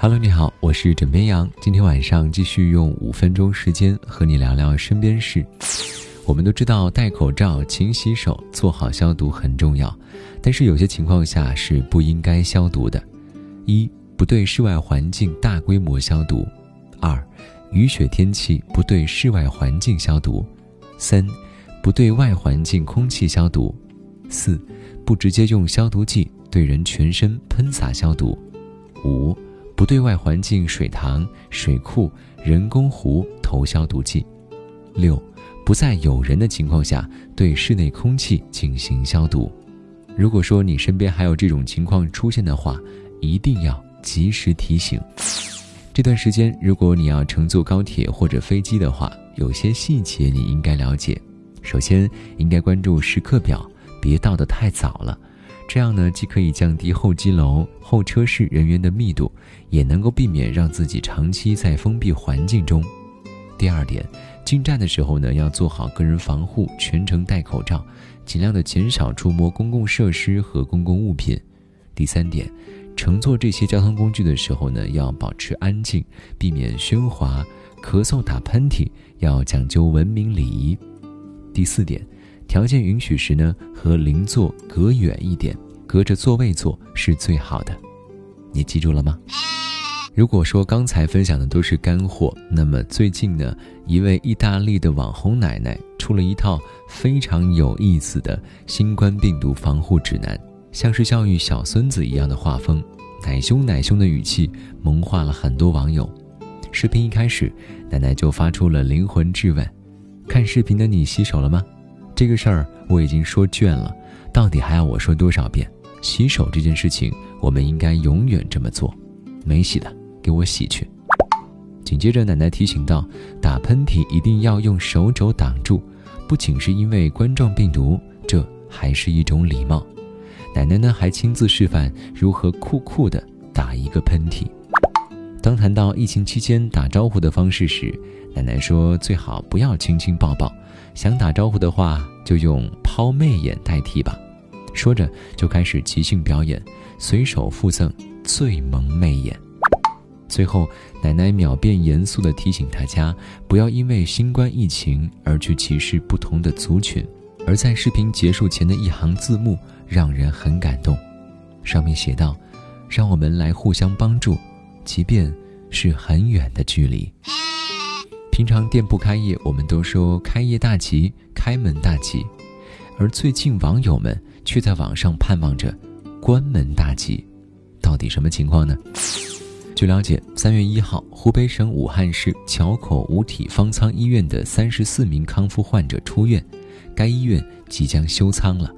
Hello，你好，我是枕边羊。今天晚上继续用五分钟时间和你聊聊身边事。我们都知道戴口罩、勤洗手、做好消毒很重要，但是有些情况下是不应该消毒的：一、不对室外环境大规模消毒；二、雨雪天气不对室外环境消毒；三、不对外环境空气消毒；四、不直接用消毒剂对人全身喷洒消毒；五。不对外环境水塘、水库、人工湖投消毒剂。六，不在有人的情况下对室内空气进行消毒。如果说你身边还有这种情况出现的话，一定要及时提醒。这段时间，如果你要乘坐高铁或者飞机的话，有些细节你应该了解。首先，应该关注时刻表，别到得太早了。这样呢，既可以降低候机楼、候车室人员的密度，也能够避免让自己长期在封闭环境中。第二点，进站的时候呢，要做好个人防护，全程戴口罩，尽量的减少触摸公共设施和公共物品。第三点，乘坐这些交通工具的时候呢，要保持安静，避免喧哗、咳嗽、打喷嚏，要讲究文明礼仪。第四点。条件允许时呢，和邻座隔远一点，隔着座位坐是最好的。你记住了吗？如果说刚才分享的都是干货，那么最近呢，一位意大利的网红奶奶出了一套非常有意思的新冠病毒防护指南，像是教育小孙子一样的画风，奶凶奶凶的语气萌化了很多网友。视频一开始，奶奶就发出了灵魂质问：“看视频的你洗手了吗？”这个事儿我已经说倦了，到底还要我说多少遍？洗手这件事情，我们应该永远这么做。没洗的，给我洗去。紧接着，奶奶提醒道：“打喷嚏一定要用手肘挡住，不仅是因为冠状病毒，这还是一种礼貌。”奶奶呢，还亲自示范如何酷酷的打一个喷嚏。当谈到疫情期间打招呼的方式时，奶奶说：“最好不要亲亲抱抱。”想打招呼的话，就用抛媚眼代替吧。说着，就开始即兴表演，随手附赠最萌媚眼。最后，奶奶秒变严肃地提醒大家，不要因为新冠疫情而去歧视不同的族群。而在视频结束前的一行字幕让人很感动，上面写道：“让我们来互相帮助，即便是很远的距离。”平常店铺开业，我们都说开业大吉、开门大吉，而最近网友们却在网上盼望着关门大吉，到底什么情况呢？据了解，三月一号，湖北省武汉市桥口五体方舱医院的三十四名康复患者出院，该医院即将休舱了。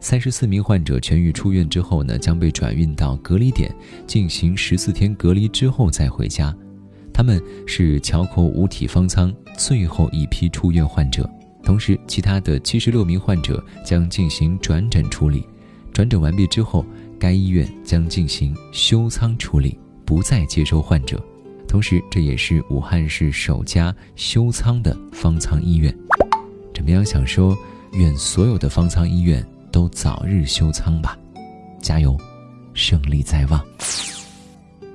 三十四名患者痊愈出院之后呢，将被转运到隔离点进行十四天隔离之后再回家。他们是桥口五体方舱最后一批出院患者，同时其他的七十六名患者将进行转诊处理。转诊完毕之后，该医院将进行休舱处理，不再接收患者。同时，这也是武汉市首家休舱的方舱医院。怎么样？想说，愿所有的方舱医院都早日休舱吧！加油，胜利在望。